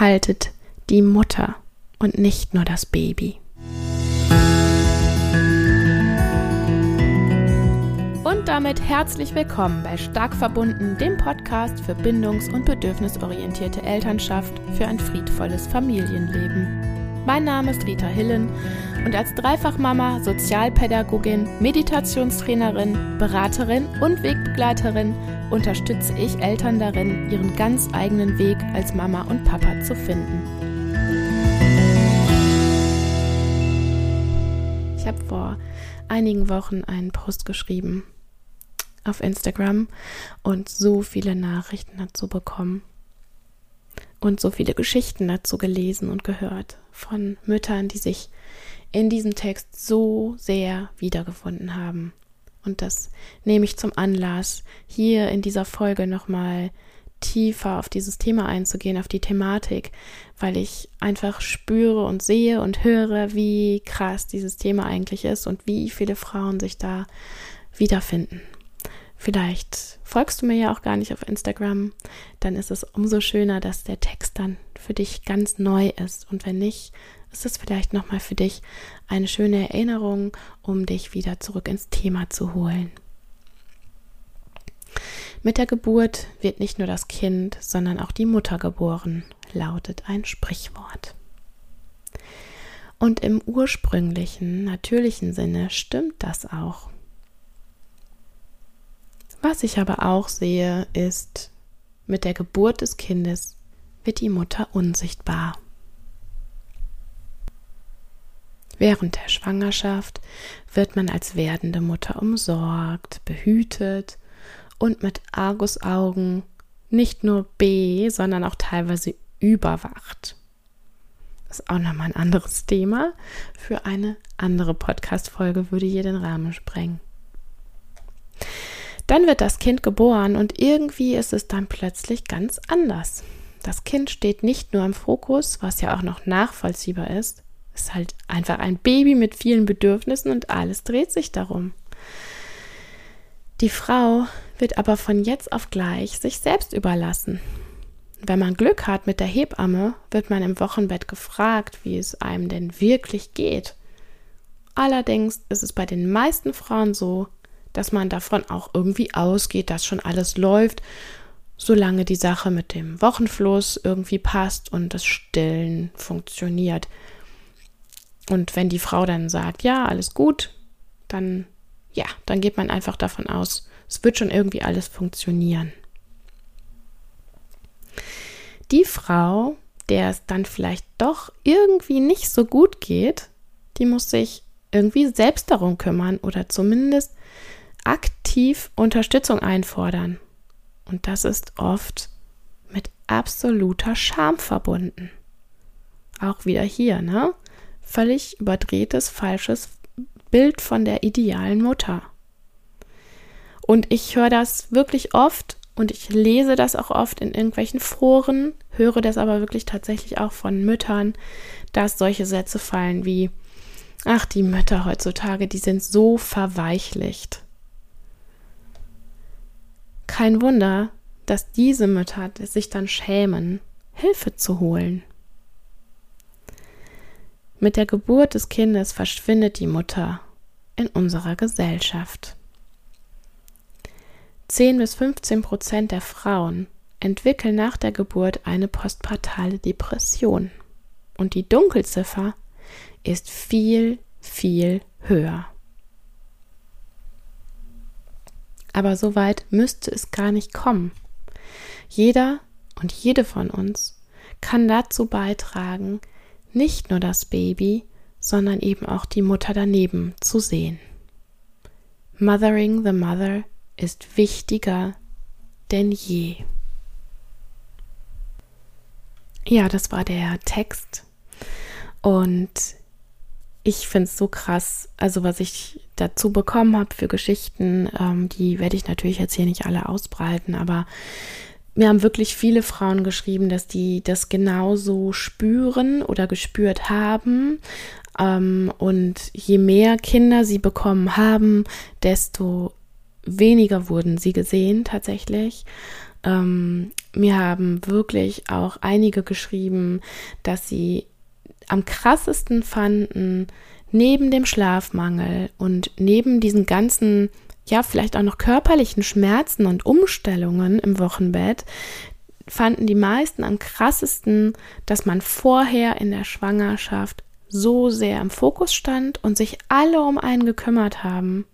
haltet die Mutter und nicht nur das Baby. Und damit herzlich willkommen bei Stark verbunden, dem Podcast für bindungs- und bedürfnisorientierte Elternschaft für ein friedvolles Familienleben. Mein Name ist Rita Hillen und als Dreifachmama, Sozialpädagogin, Meditationstrainerin, Beraterin und Wegbegleiterin unterstütze ich Eltern darin, ihren ganz eigenen Weg als Mama und Papa zu finden. Ich habe vor einigen Wochen einen Post geschrieben auf Instagram und so viele Nachrichten dazu bekommen und so viele Geschichten dazu gelesen und gehört von Müttern, die sich in diesem Text so sehr wiedergefunden haben. Und das nehme ich zum Anlass, hier in dieser Folge nochmal tiefer auf dieses Thema einzugehen, auf die Thematik, weil ich einfach spüre und sehe und höre, wie krass dieses Thema eigentlich ist und wie viele Frauen sich da wiederfinden. Vielleicht folgst du mir ja auch gar nicht auf Instagram, dann ist es umso schöner, dass der Text dann für dich ganz neu ist. Und wenn nicht, ist es vielleicht nochmal für dich eine schöne Erinnerung, um dich wieder zurück ins Thema zu holen. Mit der Geburt wird nicht nur das Kind, sondern auch die Mutter geboren, lautet ein Sprichwort. Und im ursprünglichen, natürlichen Sinne stimmt das auch. Was ich aber auch sehe, ist, mit der Geburt des Kindes wird die Mutter unsichtbar. Während der Schwangerschaft wird man als werdende Mutter umsorgt, behütet und mit Argusaugen nicht nur B, sondern auch teilweise überwacht. Das ist auch nochmal ein anderes Thema. Für eine andere Podcast-Folge würde hier den Rahmen sprengen. Dann wird das Kind geboren und irgendwie ist es dann plötzlich ganz anders. Das Kind steht nicht nur im Fokus, was ja auch noch nachvollziehbar ist, ist halt einfach ein Baby mit vielen Bedürfnissen und alles dreht sich darum. Die Frau wird aber von jetzt auf gleich sich selbst überlassen. Wenn man Glück hat mit der Hebamme, wird man im Wochenbett gefragt, wie es einem denn wirklich geht. Allerdings ist es bei den meisten Frauen so, dass man davon auch irgendwie ausgeht, dass schon alles läuft, solange die Sache mit dem Wochenfluss irgendwie passt und das Stillen funktioniert. Und wenn die Frau dann sagt, ja, alles gut, dann ja, dann geht man einfach davon aus, es wird schon irgendwie alles funktionieren. Die Frau, der es dann vielleicht doch irgendwie nicht so gut geht, die muss sich irgendwie selbst darum kümmern oder zumindest aktiv Unterstützung einfordern. Und das ist oft mit absoluter Scham verbunden. Auch wieder hier, ne? Völlig überdrehtes, falsches Bild von der idealen Mutter. Und ich höre das wirklich oft und ich lese das auch oft in irgendwelchen Foren, höre das aber wirklich tatsächlich auch von Müttern, dass solche Sätze fallen wie, ach, die Mütter heutzutage, die sind so verweichlicht. Kein Wunder, dass diese Mütter sich dann schämen, Hilfe zu holen. Mit der Geburt des Kindes verschwindet die Mutter in unserer Gesellschaft. 10 bis 15 Prozent der Frauen entwickeln nach der Geburt eine postpartale Depression. Und die Dunkelziffer ist viel, viel höher. Aber so weit müsste es gar nicht kommen. Jeder und jede von uns kann dazu beitragen, nicht nur das Baby, sondern eben auch die Mutter daneben zu sehen. Mothering the Mother ist wichtiger denn je. Ja, das war der Text. Und ich finde es so krass, also was ich dazu bekommen habe für Geschichten, ähm, die werde ich natürlich jetzt hier nicht alle ausbreiten, aber mir haben wirklich viele Frauen geschrieben, dass die das genauso spüren oder gespürt haben. Ähm, und je mehr Kinder sie bekommen haben, desto weniger wurden sie gesehen tatsächlich. Ähm, mir haben wirklich auch einige geschrieben, dass sie am krassesten fanden, neben dem Schlafmangel und neben diesen ganzen, ja, vielleicht auch noch körperlichen Schmerzen und Umstellungen im Wochenbett, fanden die meisten am krassesten, dass man vorher in der Schwangerschaft so sehr im Fokus stand und sich alle um einen gekümmert haben.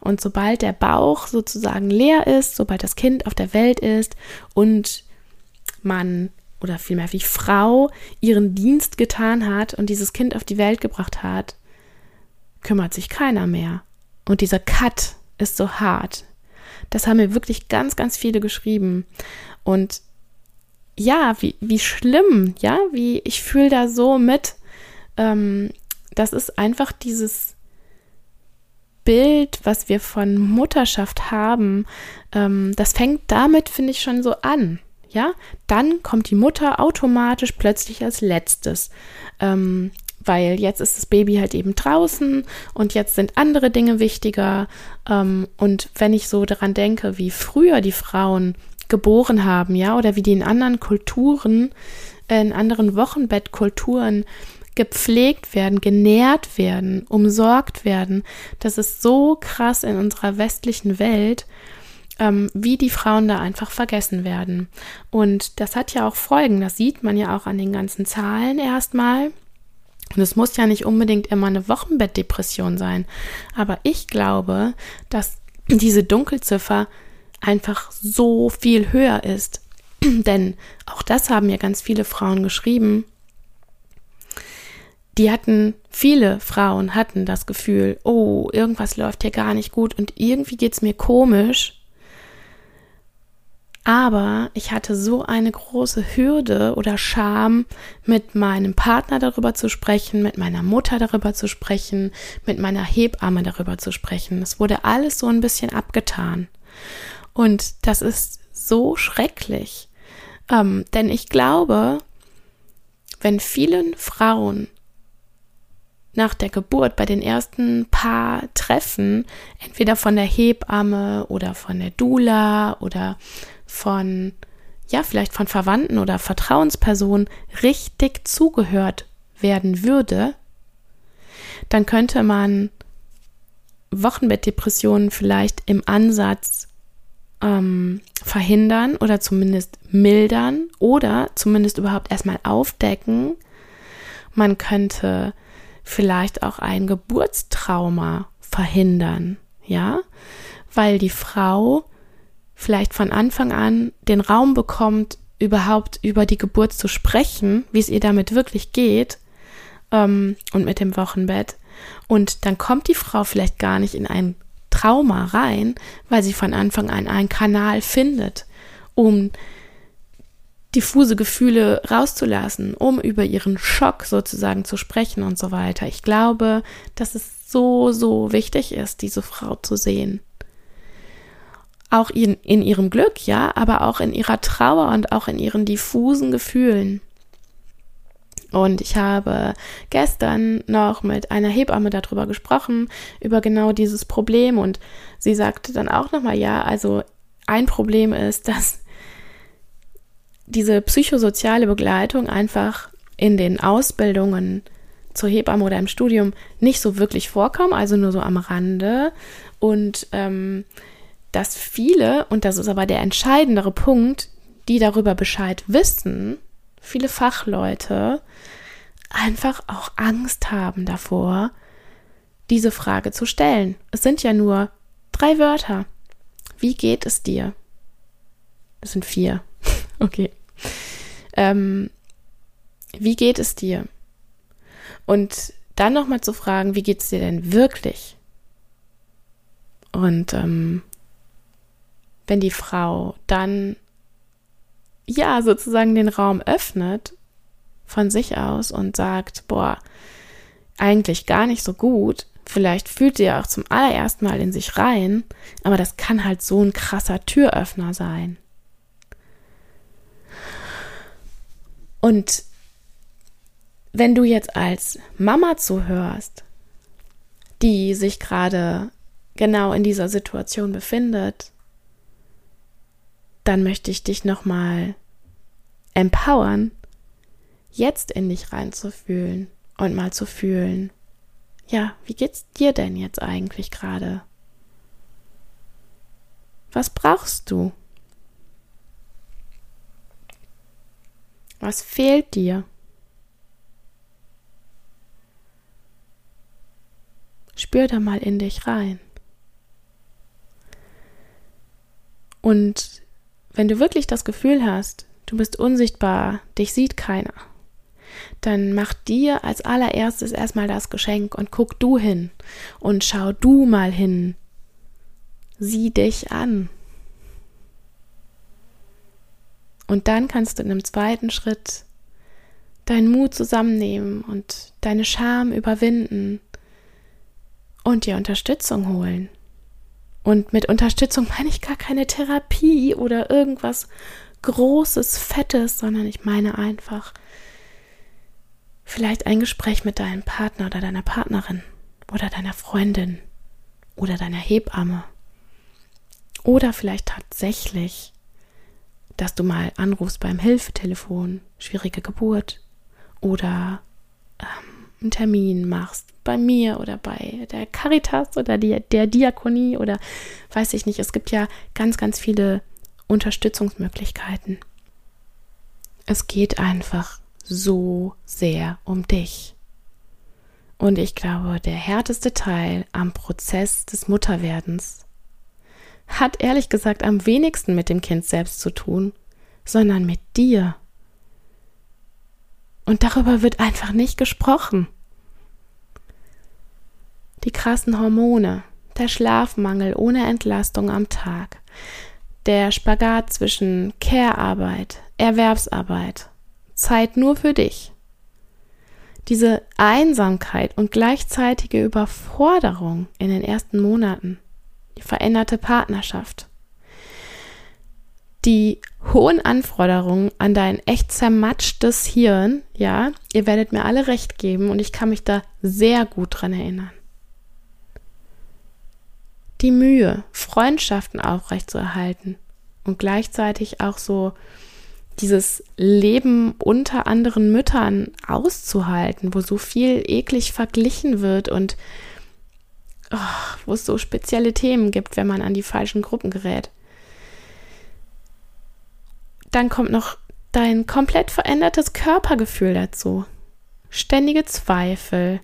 Und sobald der Bauch sozusagen leer ist, sobald das Kind auf der Welt ist und man oder vielmehr wie Frau ihren Dienst getan hat und dieses Kind auf die Welt gebracht hat, kümmert sich keiner mehr. Und dieser Cut ist so hart. Das haben mir wirklich ganz, ganz viele geschrieben. Und ja, wie, wie schlimm, ja, wie ich fühle da so mit. Ähm, das ist einfach dieses Bild, was wir von Mutterschaft haben. Ähm, das fängt damit, finde ich, schon so an. Ja, dann kommt die Mutter automatisch plötzlich als letztes. Ähm, weil jetzt ist das Baby halt eben draußen und jetzt sind andere Dinge wichtiger. Ähm, und wenn ich so daran denke, wie früher die Frauen geboren haben, ja, oder wie die in anderen Kulturen, in anderen Wochenbettkulturen gepflegt werden, genährt werden, umsorgt werden, das ist so krass in unserer westlichen Welt, ähm, wie die Frauen da einfach vergessen werden. Und das hat ja auch Folgen, das sieht man ja auch an den ganzen Zahlen erstmal. Und es muss ja nicht unbedingt immer eine Wochenbettdepression sein. Aber ich glaube, dass diese Dunkelziffer einfach so viel höher ist. Denn auch das haben ja ganz viele Frauen geschrieben. Die hatten, viele Frauen hatten das Gefühl, oh, irgendwas läuft hier gar nicht gut und irgendwie geht es mir komisch. Aber ich hatte so eine große Hürde oder Scham, mit meinem Partner darüber zu sprechen, mit meiner Mutter darüber zu sprechen, mit meiner Hebamme darüber zu sprechen. Es wurde alles so ein bisschen abgetan. Und das ist so schrecklich. Ähm, denn ich glaube, wenn vielen Frauen nach der Geburt bei den ersten paar Treffen, entweder von der Hebamme oder von der Dula oder von, ja, vielleicht von Verwandten oder Vertrauenspersonen richtig zugehört werden würde, dann könnte man Wochenbettdepressionen vielleicht im Ansatz ähm, verhindern oder zumindest mildern oder zumindest überhaupt erstmal aufdecken. Man könnte vielleicht auch ein Geburtstrauma verhindern, ja, weil die Frau vielleicht von Anfang an den Raum bekommt, überhaupt über die Geburt zu sprechen, wie es ihr damit wirklich geht ähm, und mit dem Wochenbett. Und dann kommt die Frau vielleicht gar nicht in ein Trauma rein, weil sie von Anfang an einen Kanal findet, um diffuse Gefühle rauszulassen, um über ihren Schock sozusagen zu sprechen und so weiter. Ich glaube, dass es so, so wichtig ist, diese Frau zu sehen auch in, in ihrem Glück, ja, aber auch in ihrer Trauer und auch in ihren diffusen Gefühlen. Und ich habe gestern noch mit einer Hebamme darüber gesprochen, über genau dieses Problem. Und sie sagte dann auch nochmal, ja, also ein Problem ist, dass diese psychosoziale Begleitung einfach in den Ausbildungen zur Hebamme oder im Studium nicht so wirklich vorkommt, also nur so am Rande. Und ähm, dass viele, und das ist aber der entscheidendere Punkt, die darüber Bescheid wissen, viele Fachleute einfach auch Angst haben davor, diese Frage zu stellen. Es sind ja nur drei Wörter. Wie geht es dir? Das sind vier. okay. Ähm, wie geht es dir? Und dann nochmal zu fragen, wie geht es dir denn wirklich? Und ähm, wenn die Frau dann ja sozusagen den Raum öffnet von sich aus und sagt, boah, eigentlich gar nicht so gut, vielleicht fühlt sie ja auch zum allerersten Mal in sich rein, aber das kann halt so ein krasser Türöffner sein. Und wenn du jetzt als Mama zuhörst, die sich gerade genau in dieser Situation befindet, dann möchte ich dich nochmal empowern, jetzt in dich reinzufühlen und mal zu fühlen, ja, wie geht's dir denn jetzt eigentlich gerade? Was brauchst du? Was fehlt dir? Spür da mal in dich rein. Und wenn du wirklich das Gefühl hast, du bist unsichtbar, dich sieht keiner, dann mach dir als allererstes erstmal das Geschenk und guck du hin und schau du mal hin. Sieh dich an. Und dann kannst du in einem zweiten Schritt deinen Mut zusammennehmen und deine Scham überwinden und dir Unterstützung holen. Und mit Unterstützung meine ich gar keine Therapie oder irgendwas Großes, Fettes, sondern ich meine einfach vielleicht ein Gespräch mit deinem Partner oder deiner Partnerin oder deiner Freundin oder deiner Hebamme. Oder vielleicht tatsächlich, dass du mal anrufst beim Hilfetelefon, schwierige Geburt oder ähm, einen Termin machst bei mir oder bei der Caritas oder die, der Diakonie oder weiß ich nicht. Es gibt ja ganz, ganz viele Unterstützungsmöglichkeiten. Es geht einfach so sehr um dich. Und ich glaube, der härteste Teil am Prozess des Mutterwerdens hat ehrlich gesagt am wenigsten mit dem Kind selbst zu tun, sondern mit dir. Und darüber wird einfach nicht gesprochen die krassen Hormone, der Schlafmangel ohne Entlastung am Tag, der Spagat zwischen Care-Arbeit, Erwerbsarbeit, Zeit nur für dich, diese Einsamkeit und gleichzeitige Überforderung in den ersten Monaten, die veränderte Partnerschaft, die hohen Anforderungen an dein echt zermatschtes Hirn, ja, ihr werdet mir alle recht geben und ich kann mich da sehr gut dran erinnern die Mühe, Freundschaften aufrechtzuerhalten und gleichzeitig auch so dieses Leben unter anderen Müttern auszuhalten, wo so viel eklig verglichen wird und oh, wo es so spezielle Themen gibt, wenn man an die falschen Gruppen gerät. Dann kommt noch dein komplett verändertes Körpergefühl dazu. Ständige Zweifel,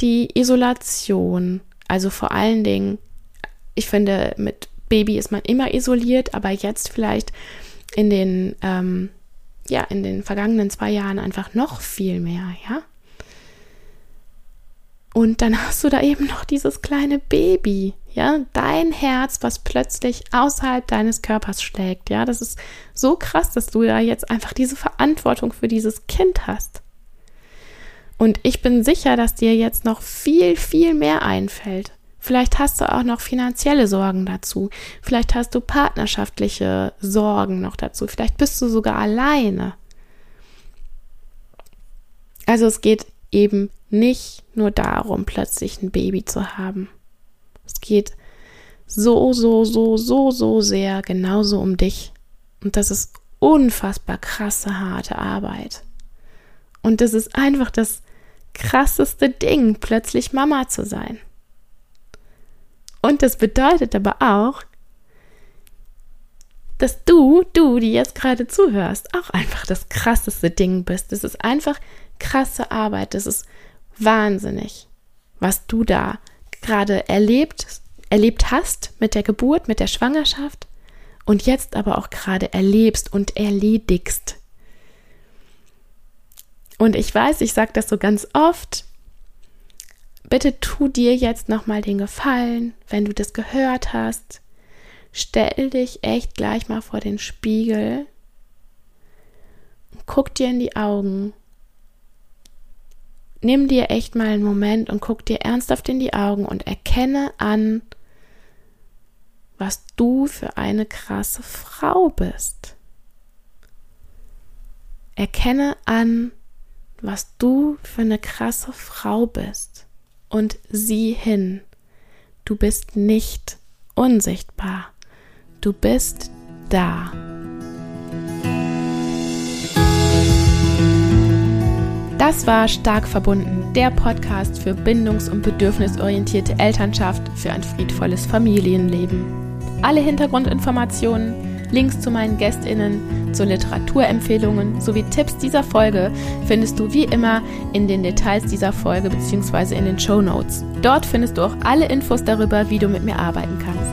die Isolation, also vor allen Dingen ich finde, mit Baby ist man immer isoliert, aber jetzt vielleicht in den, ähm, ja, in den vergangenen zwei Jahren einfach noch viel mehr, ja. Und dann hast du da eben noch dieses kleine Baby, ja, dein Herz, was plötzlich außerhalb deines Körpers schlägt, ja. Das ist so krass, dass du da jetzt einfach diese Verantwortung für dieses Kind hast. Und ich bin sicher, dass dir jetzt noch viel, viel mehr einfällt. Vielleicht hast du auch noch finanzielle Sorgen dazu. Vielleicht hast du partnerschaftliche Sorgen noch dazu. Vielleicht bist du sogar alleine. Also es geht eben nicht nur darum, plötzlich ein Baby zu haben. Es geht so, so, so, so, so sehr genauso um dich. Und das ist unfassbar krasse, harte Arbeit. Und das ist einfach das krasseste Ding, plötzlich Mama zu sein. Und das bedeutet aber auch, dass du, du, die jetzt gerade zuhörst, auch einfach das krasseste Ding bist. Das ist einfach krasse Arbeit. Das ist wahnsinnig, was du da gerade erlebt, erlebt hast mit der Geburt, mit der Schwangerschaft und jetzt aber auch gerade erlebst und erledigst. Und ich weiß, ich sage das so ganz oft, bitte tu dir jetzt nochmal den Gefallen, wenn du das gehört hast. Stell dich echt gleich mal vor den Spiegel. Guck dir in die Augen. Nimm dir echt mal einen Moment und guck dir ernsthaft in die Augen und erkenne an, was du für eine krasse Frau bist. Erkenne an, was du für eine krasse Frau bist und sieh hin. Du bist nicht unsichtbar. Du bist da. Das war Stark verbunden, der Podcast für bindungs- und bedürfnisorientierte Elternschaft für ein friedvolles Familienleben. Alle Hintergrundinformationen, Links zu meinen Gästinnen, zu Literaturempfehlungen sowie Tipps dieser Folge findest du wie immer in den Details dieser Folge bzw. in den Show Notes. Dort findest du auch alle Infos darüber, wie du mit mir arbeiten kannst.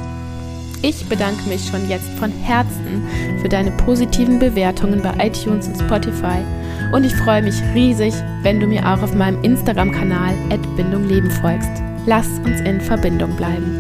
Ich bedanke mich schon jetzt von Herzen für deine positiven Bewertungen bei iTunes und Spotify und ich freue mich riesig, wenn du mir auch auf meinem Instagram-Kanal Bindung Leben folgst. Lass uns in Verbindung bleiben.